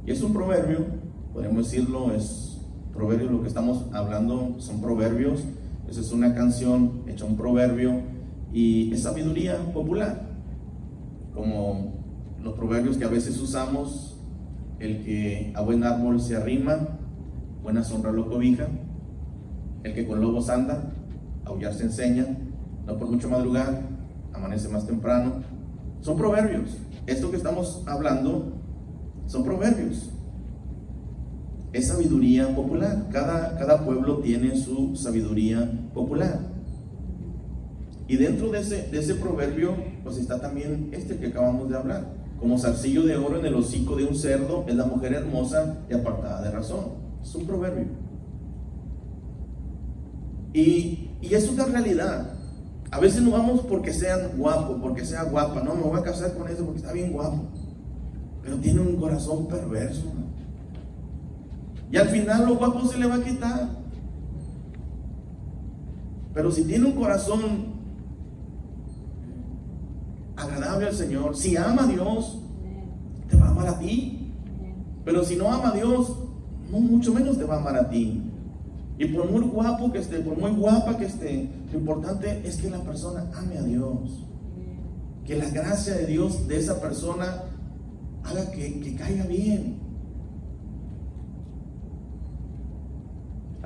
Y es un proverbio, podemos decirlo, es proverbio, lo que estamos hablando son proverbios. Esa es una canción hecha un proverbio y es sabiduría popular, como los proverbios que a veces usamos, el que a buen árbol se arrima, buena sombra lo cobija, el que con lobos anda, aullar se enseña, no por mucho madrugar, amanece más temprano. Son proverbios. Esto que estamos hablando son proverbios. Es sabiduría popular. Cada, cada pueblo tiene su sabiduría popular. Y dentro de ese, de ese proverbio, pues está también este que acabamos de hablar. Como zarcillo de oro en el hocico de un cerdo es la mujer hermosa y apartada de razón. Es un proverbio. Y, y es una realidad. A veces no vamos porque sean guapos, porque sea guapa. No, me voy a casar con eso porque está bien guapo pero tiene un corazón perverso. Y al final lo guapo se le va a quitar. Pero si tiene un corazón agradable al Señor, si ama a Dios, te va a amar a ti. Pero si no ama a Dios, mucho menos te va a amar a ti. Y por muy guapo que esté, por muy guapa que esté, lo importante es que la persona ame a Dios. Que la gracia de Dios de esa persona haga que, caiga bien.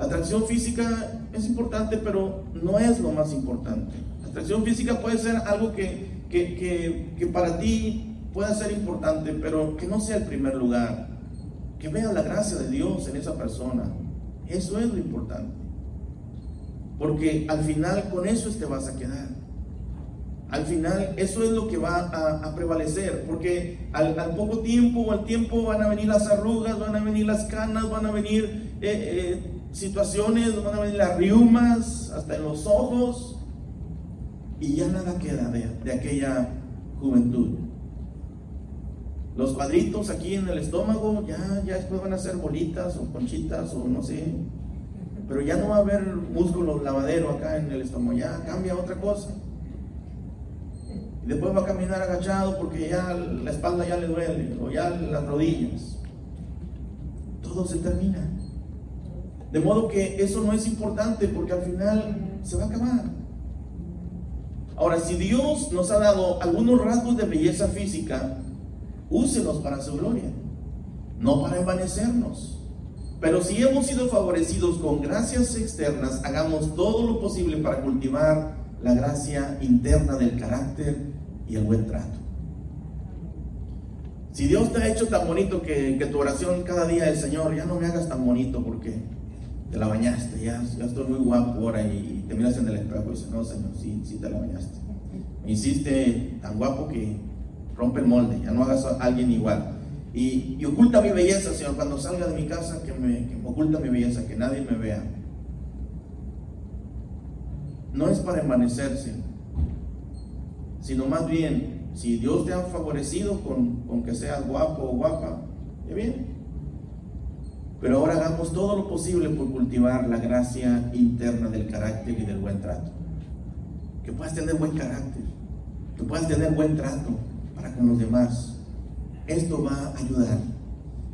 Atracción física es importante, pero no es lo más importante. La atracción física puede ser algo que, que, para ti pueda ser importante, pero que no sea el primer lugar. Que vea la gracia de Dios en esa persona. Eso es lo importante. Porque al final con eso te vas a quedar al final eso es lo que va a, prevalecer, porque al, poco tiempo o al tiempo van a venir las arrugas, van a venir las canas, van a venir eh, eh, situaciones, van a venir las riumas, hasta en los ojos, y ya nada queda de, de aquella juventud. Los cuadritos aquí en el estómago ya, ya después van a ser bolitas o conchitas o no sé, pero ya no va a haber músculo lavadero acá en el estómago, ya cambia otra cosa. Y después va a caminar agachado porque ya la espalda ya le duele o ya las rodillas. todo se termina. De modo que eso no es importante porque al final se va a acabar. Ahora, si Dios nos ha dado algunos rasgos de belleza física, úselos para su gloria, no para envanecernos. Pero si hemos sido favorecidos con gracias externas, hagamos todo lo posible para cultivar la gracia interna del carácter y el buen trato. Si Dios te ha hecho tan bonito que, tu oración cada día es, Señor, ya no me hagas tan bonito porque te la bañaste, ya, ya estoy muy guapo ahora y te miras en el espejo y dices, no, Señor, sí, sí te la bañaste. Me tan guapo que rompe el molde, ya no hagas a alguien igual. Y, oculta mi belleza, Señor, cuando salga de mi casa, que me, oculta mi belleza, que nadie me vea. No es para envanecerse, sino más bien, si Dios te ha favorecido con, con que seas guapo o guapa, ya bien. Pero ahora hagamos todo lo posible por cultivar la gracia interna del carácter y del buen trato. Que puedas tener buen carácter, que puedas tener buen trato para con los demás. Esto va a ayudar.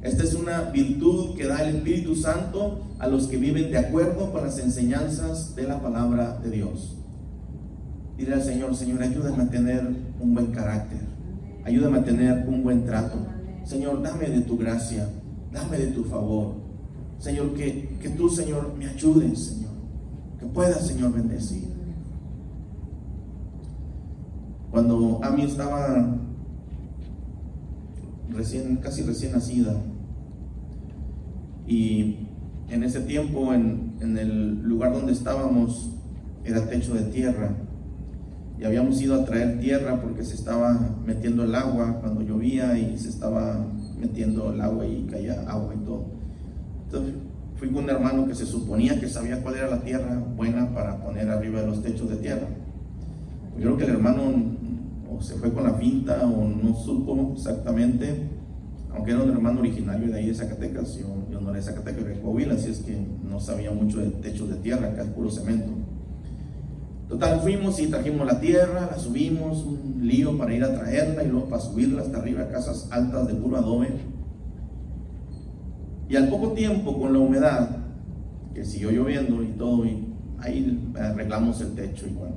Esta es una virtud que da el Espíritu Santo a los que viven de acuerdo con las enseñanzas de la palabra de Dios. Dile al Señor, Señor, ayúdame a tener un buen carácter. Ayúdame a tener un buen trato. Señor, dame de tu gracia, dame de tu favor. Señor, que, que tú, Señor, me ayudes, Señor. Que puedas, Señor, bendecir. Cuando Ami estaba recién, casi recién nacida, y en ese tiempo, en, en el lugar donde estábamos, era techo de tierra y habíamos ido a traer tierra porque se estaba metiendo el agua cuando llovía y se estaba metiendo el agua y caía agua y todo. Entonces fui con un hermano que se suponía que sabía cuál era la tierra buena para poner arriba de los techos de tierra. Yo creo que el hermano o se fue con la pinta o no supo exactamente, aunque era un hermano originario de ahí de Zacatecas, yo, yo no era de Zacatecas, era de Coahuila, así es que no sabía mucho de techos de tierra, acá es puro cemento. Total, fuimos y trajimos la tierra, la subimos, un lío para ir a traerla y luego para subirla hasta arriba casas altas de puro adobe. Y al poco tiempo, con la humedad, que siguió lloviendo y todo, ahí arreglamos el techo y bueno.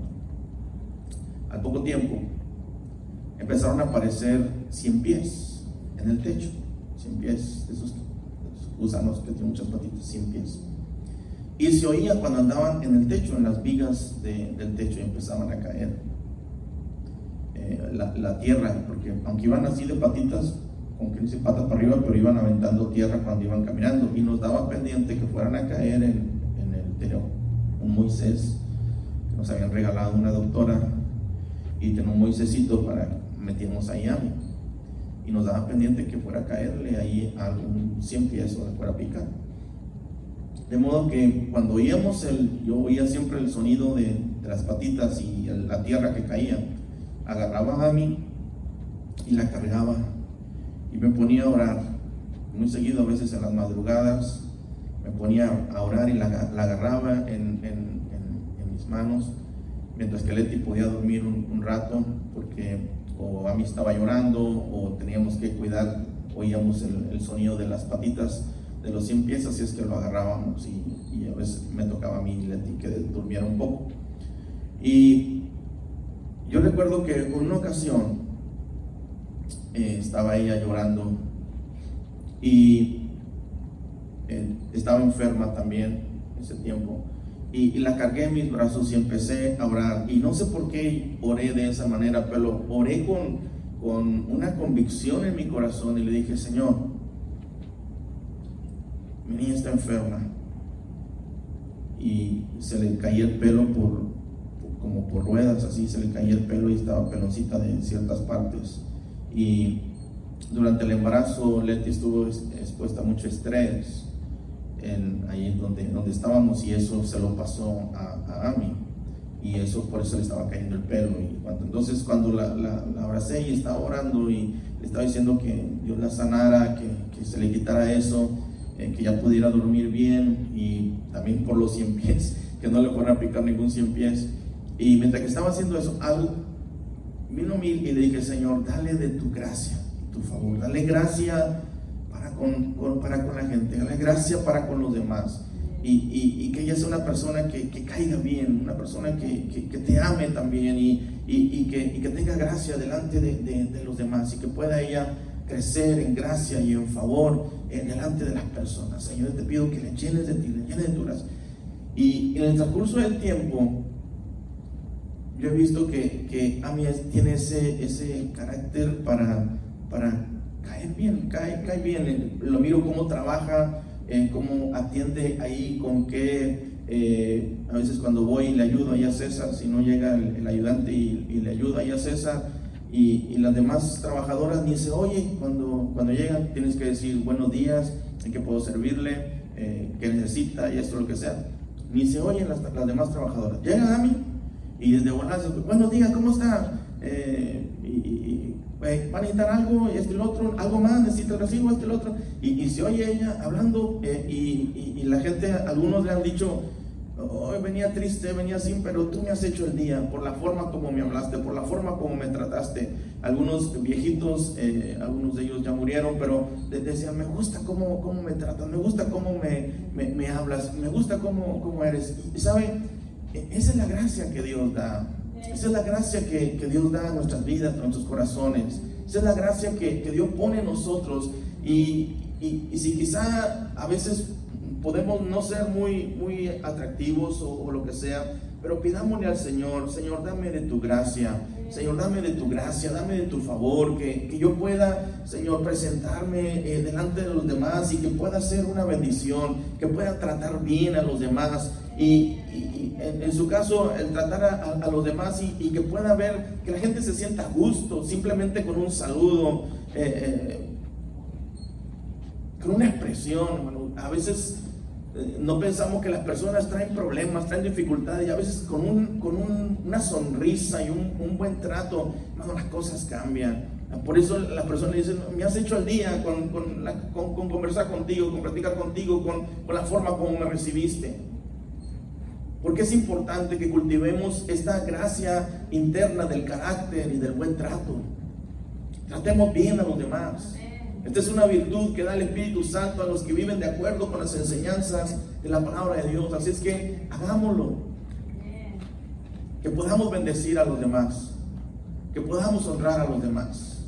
Al poco tiempo, empezaron a aparecer 100 pies en el techo. 100 pies, esos gusanos que tienen muchas patitas, 100 pies. Y se oía cuando andaban en el techo, en las vigas del techo, y empezaban a caer eh, la, tierra, porque aunque iban así de patitas, con que dice patas para arriba, pero iban aventando tierra cuando iban caminando, y nos daba pendiente que fueran a caer en, el techo. Un Moisés que nos habían regalado una doctora, y tenía un Moisésito para meternos ahí a. Y nos daba pendiente que fuera a caerle ahí algún 100 pies o le fuera a picar. De modo que cuando oíamos el, yo oía siempre el sonido de, las patitas y la tierra que caía, agarraba a mí y la cargaba y me ponía a orar. Muy seguido, a veces en las madrugadas, me ponía a orar y la, agarraba en, mis manos, mientras que Leti podía dormir un, rato, porque o a mí estaba llorando o teníamos que cuidar, oíamos el sonido de las patitas de los 100 pies, así es que lo agarrábamos y, a veces me tocaba a mí Leti que durmiera un poco. Y yo recuerdo que en una ocasión eh, estaba ella llorando y eh, estaba enferma también ese tiempo. Y, la cargué en mis brazos y empecé a orar. Y no sé por qué oré de esa manera, pero oré con, con una convicción en mi corazón y le dije, Señor, mi niña está enferma y se le caía el pelo por, como por ruedas, así se le caía el pelo y estaba peloncita de ciertas partes. Y durante el embarazo Leti estuvo expuesta a mucho estrés en, ahí donde, donde estábamos y eso se lo pasó a, a Ami y eso por eso le estaba cayendo el pelo. Y cuando, entonces cuando la, la, abracé y estaba orando y le estaba diciendo que Dios la sanara, que, que se le quitara eso, que ya pudiera dormir bien y también por los 100 pies, que no le fuera a picar ningún 100 pies. Y mientras que estaba haciendo eso, algo vino mí y le dije, Señor, dale de tu gracia, tu favor, dale gracia para con, con- para con la gente, dale gracia para con los demás. Y, y- y que ella sea una persona que, que caiga bien, una persona que, que- que te ame también y, y- que, que tenga gracia delante de, de- de los demás y que pueda ella crecer en gracia y en favor eh, delante de las personas. Señor, te pido que le llenes de ti, le llenes de tu gracia. Y en el transcurso del tiempo, yo he visto que, que Ami tiene ese, ese carácter para, para caer bien, cae, cae bien. Lo miro cómo trabaja, eh, cómo atiende ahí, con qué. eh, a veces cuando voy y le ayudo ahí a César, si no llega el, el ayudante y, y le ayuda ahí a César, y, y las demás trabajadoras ni se oye cuando, cuando llegan, tienes que decir buenos días, en qué puedo servirle, eh, qué necesita y esto, lo que sea. Ni se oyen las, las demás trabajadoras. Llega Ami y desde buenas, buenos días, ¿cómo está? Eh, y, y- eh, ¿Va a necesitar algo? Esto y lo otro, algo más, necesita el recibo, esto y lo otro. Y, se oye ella hablando eh, y la gente, algunos le han dicho, hoy venía triste, venía así, pero tú me has hecho el día por la forma como me hablaste, por la forma como me trataste. Algunos viejitos, eh, algunos de ellos ya murieron, pero de- decían, me gusta cómo, cómo me tratas, me gusta cómo me, me, me hablas, me gusta cómo, cómo eres. Y sabe, E- esa es la gracia que Dios da. Esa es la gracia que, que Dios da a nuestras vidas, a nuestros corazones. Esa es la gracia que, que Dios pone en nosotros. Y, y- y si quizá a veces podemos no ser muy, muy atractivos o, lo que sea, pero pidámosle al Señor, Señor, dame de tu gracia. Señor, dame de tu gracia, dame de tu favor, que, que yo pueda, Señor, presentarme eh, delante de los demás y que pueda ser una bendición, que pueda tratar bien a los demás y, en, su caso, el tratar a, los demás y, que pueda ver que la gente se sienta a gusto simplemente con un saludo, eh, eh, con una expresión. A veces no pensamos que las personas traen problemas, traen dificultades y a veces con, un- con un- una sonrisa y un, un buen trato, las cosas cambian. Por eso las personas dicen, me has hecho el día con, con con- con conversar contigo, con platicar contigo, con, con la forma como me recibiste. Porque es importante que cultivemos esta gracia interna del carácter y del buen trato. Tratemos bien a los demás. Esta es una virtud que da el Espíritu Santo a los que viven de acuerdo con las enseñanzas de la palabra de Dios. Así es que hagámoslo. Que podamos bendecir a los demás. Que podamos honrar a los demás.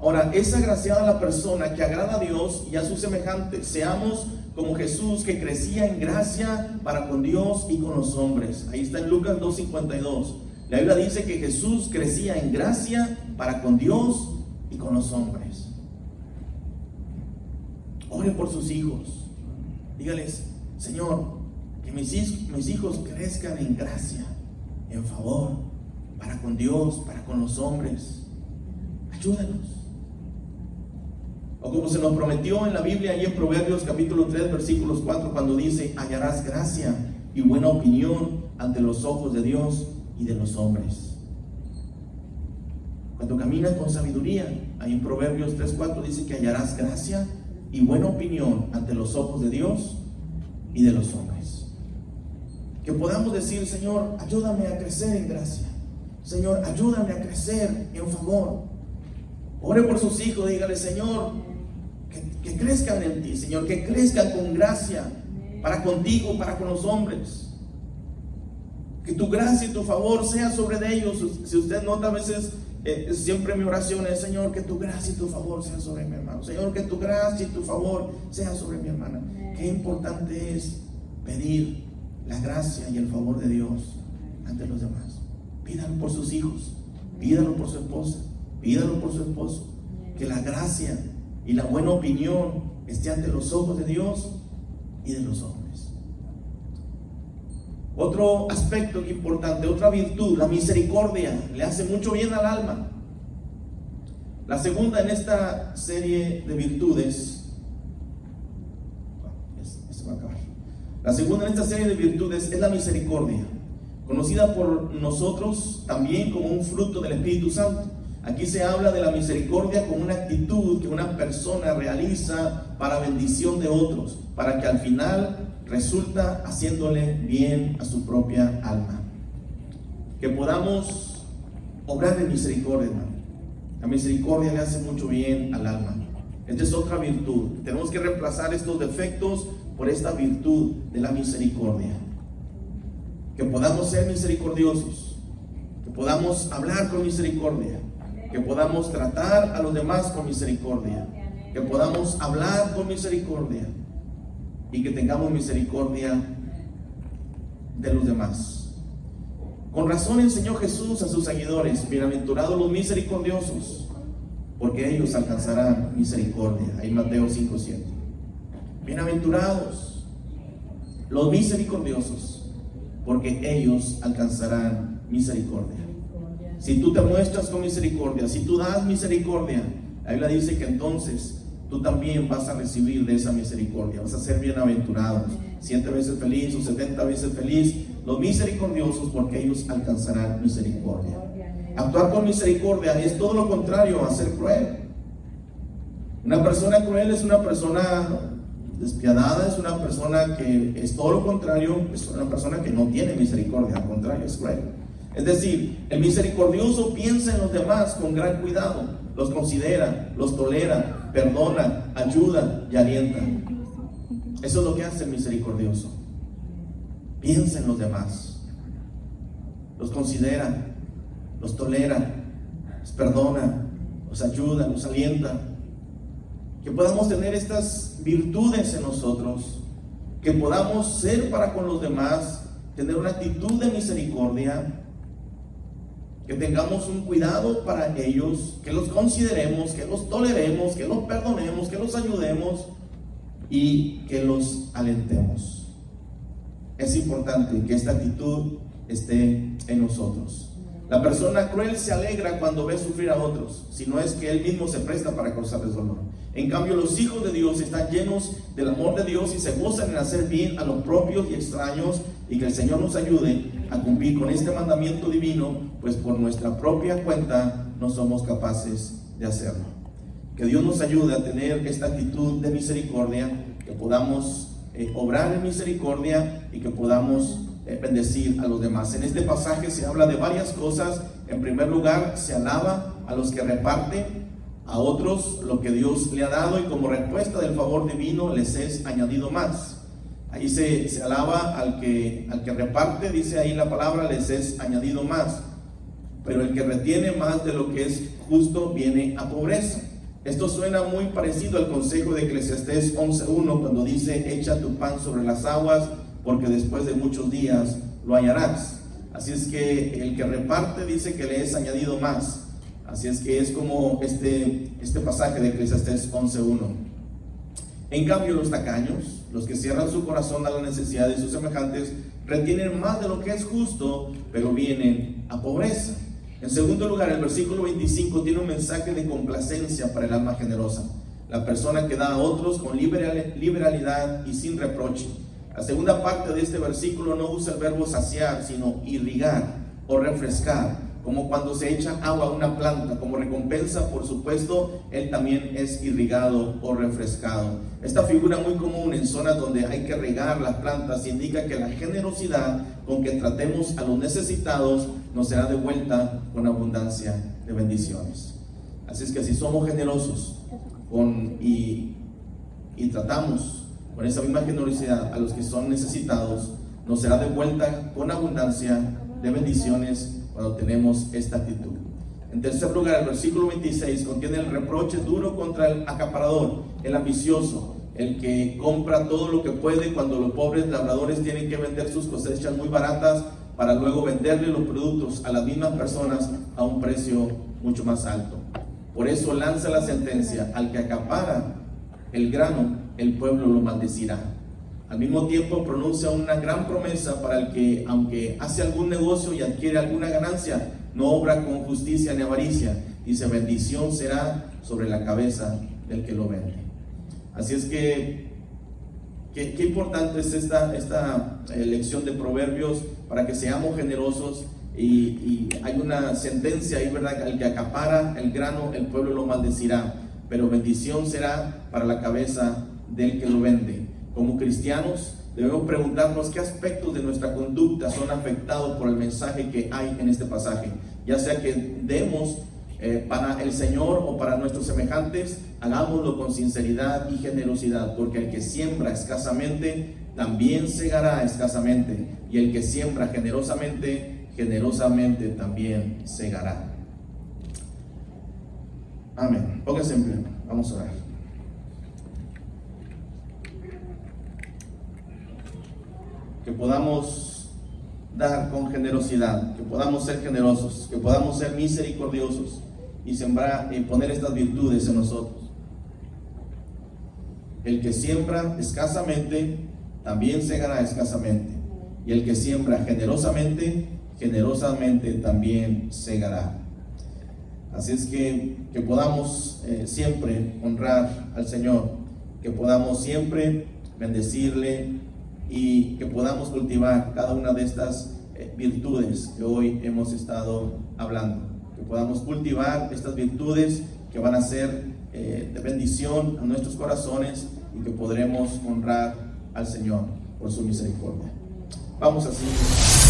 Ahora, es agraciada la persona que agrada a Dios y a sus semejantes. Seamos como Jesús que crecía en gracia para con Dios y con los hombres. Ahí está en Lucas 2.52. La Biblia dice que Jesús crecía en gracia para con Dios y con los hombres. Ore por sus hijos. Dígales, Señor, que mis, mis hijos crezcan en gracia, en favor, para con Dios, para con los hombres. Ayúdanos. O como se nos prometió en la Biblia, ahí en Proverbios capítulo 3, versículos 4, cuando dice, hallarás gracia y buena opinión ante los ojos de Dios y de los hombres. Cuando caminas con sabiduría, ahí en Proverbios 3, 4 dice que hallarás gracia y buena opinión ante los ojos de Dios y de los hombres. Que podamos decir, Señor, ayúdame a crecer en gracia. Señor, ayúdame a crecer en favor. Ore por sus hijos, dígale, Señor, que, crezcan en ti, Señor, que crezcan con gracia para contigo, para con los hombres. Que tu gracia y tu favor sea sobre ellos. Si usted nota a veces, eh, siempre mi oración es, Señor, que tu gracia y tu favor sea sobre mi hermano. Señor, que tu gracia y tu favor sea sobre mi hermana. Qué importante es pedir la gracia y el favor de Dios ante los demás. Pídalo por sus hijos, pídalo por su esposa, pídalo por su esposo. Que la gracia y la buena opinión esté ante los ojos de Dios y de los hombres. Otro aspecto importante, otra virtud, la misericordia, le hace mucho bien al alma. La segunda en esta serie de virtudes, se va a acabar. La segunda en esta serie de virtudes es la misericordia, conocida por nosotros también como un fruto del Espíritu Santo. Aquí se habla de la misericordia como una actitud que una persona realiza para bendición de otros, para que al final resulta haciéndole bien a su propia alma. Que podamos obrar de misericordia, hermano. La misericordia le hace mucho bien al alma. Esta es otra virtud. Tenemos que reemplazar estos defectos por esta virtud de la misericordia. Que podamos ser misericordiosos, que podamos hablar con misericordia, que podamos tratar a los demás con misericordia, que podamos hablar con misericordia y que tengamos misericordia de los demás. Con razón enseñó Jesús a sus seguidores, bienaventurados los misericordiosos, porque ellos alcanzarán misericordia. Ahí Mateo 5:7. Bienaventurados los misericordiosos, porque ellos alcanzarán misericordia. Si tú te muestras con misericordia, si tú das misericordia, la Biblia dice que entonces tú también vas a recibir de esa misericordia, vas a ser bienaventurados, siete veces feliz o setenta veces feliz, los misericordiosos porque ellos alcanzarán misericordia. Actuar con misericordia es todo lo contrario a ser cruel. Una persona cruel es una persona despiadada, es una persona que es todo lo contrario, es una persona que no tiene misericordia, al contrario, es cruel. Es decir, el misericordioso piensa en los demás con gran cuidado, los considera, los tolera, perdona, ayuda y alienta. Eso es lo que hace el misericordioso. Piensa en los demás, los considera, los tolera, los perdona, los ayuda, los alienta. Que podamos tener estas virtudes en nosotros, que podamos ser para con los demás, tener una actitud de misericordia, que tengamos un cuidado para ellos, que los consideremos, que los toleremos, que los perdonemos, que los ayudemos y que los alentemos. Es importante que esta actitud esté en nosotros. La persona cruel se alegra cuando ve sufrir a otros, si no es que él mismo se presta para causarles dolor. En cambio, los hijos de Dios están llenos del amor de Dios y se gozan en hacer bien a los propios y extraños y que el Señor nos ayude a cumplir con este mandamiento divino, pues por nuestra propia cuenta no somos capaces de hacerlo. Que Dios nos ayude a tener esta actitud de misericordia, que podamos eh, obrar en misericordia y que podamos eh, bendecir a los demás. En este pasaje se habla de varias cosas. En primer lugar, se alaba a los que reparten a otros lo que Dios le ha dado y como respuesta del favor divino les es añadido más. Ahí se, alaba al que, al que reparte, dice ahí la palabra, les es añadido más. Pero el que retiene más de lo que es justo viene a pobreza. Esto suena muy parecido al consejo de Eclesiastés 11.1 cuando dice, echa tu pan sobre las aguas porque después de muchos días lo hallarás. Así es que el que reparte dice que le es añadido más. Así es que es como este, este pasaje de Eclesiastés 11.1. En cambio, los tacaños, los que cierran su corazón a la necesidad de sus semejantes, retienen más de lo que es justo, pero vienen a pobreza. En segundo lugar, el versículo 25 tiene un mensaje de complacencia para el alma generosa. La persona que da a otros con liberalidad y sin reproche. La segunda parte de este versículo no usa el verbo saciar, sino irrigar o refrescar, como cuando se echa agua a una planta, como recompensa, por supuesto, él también es irrigado o refrescado. Esta figura muy común en zonas donde hay que regar las plantas indica que la generosidad con que tratemos a los necesitados nos será devuelta con abundancia de bendiciones. Así es que si somos generosos con, y, y tratamos con esa misma generosidad a los que son necesitados, nos será devuelta con abundancia de bendiciones cuando tenemos esta actitud. En tercer lugar, el versículo 26 contiene el reproche duro contra el acaparador, el ambicioso, el que compra todo lo que puede cuando los pobres labradores tienen que vender sus cosechas muy baratas para luego venderle los productos a las mismas personas a un precio mucho más alto. Por eso lanza la sentencia al que acapara el grano el pueblo lo maldecirá. Al mismo tiempo pronuncia una gran promesa para el que, aunque hace algún negocio y adquiere alguna ganancia, no obra con justicia ni avaricia. Dice, bendición será sobre la cabeza del que lo vende. Así es que, qué, importante es esta, esta eh, lección de proverbios para que seamos generosos y, hay una sentencia ahí, ¿verdad? El que acapara el grano, el pueblo lo maldecirá, pero bendición será para la cabeza del que lo vende. Como cristianos debemos preguntarnos qué aspectos de nuestra conducta son afectados por el mensaje que hay en este pasaje. Ya sea que demos eh, para el Señor o para nuestros semejantes, hagámoslo con sinceridad y generosidad, porque el que siembra escasamente, también segará escasamente, y el que siembra generosamente, generosamente también segará. Amén. Póngase en pie. Vamos a orar. Que podamos dar con generosidad, que podamos ser generosos, que podamos ser misericordiosos y sembrar y poner estas virtudes en nosotros. El que siembra escasamente, también segará escasamente. Y el que siembra generosamente, generosamente también segará. Así es que que podamos eh, siempre honrar al Señor, que podamos siempre bendecirle y que podamos cultivar cada una de estas eh, virtudes que hoy hemos estado hablando, que podamos cultivar estas virtudes que van a ser eh, de bendición a nuestros corazones y que podremos honrar al Señor por su misericordia. Vamos así.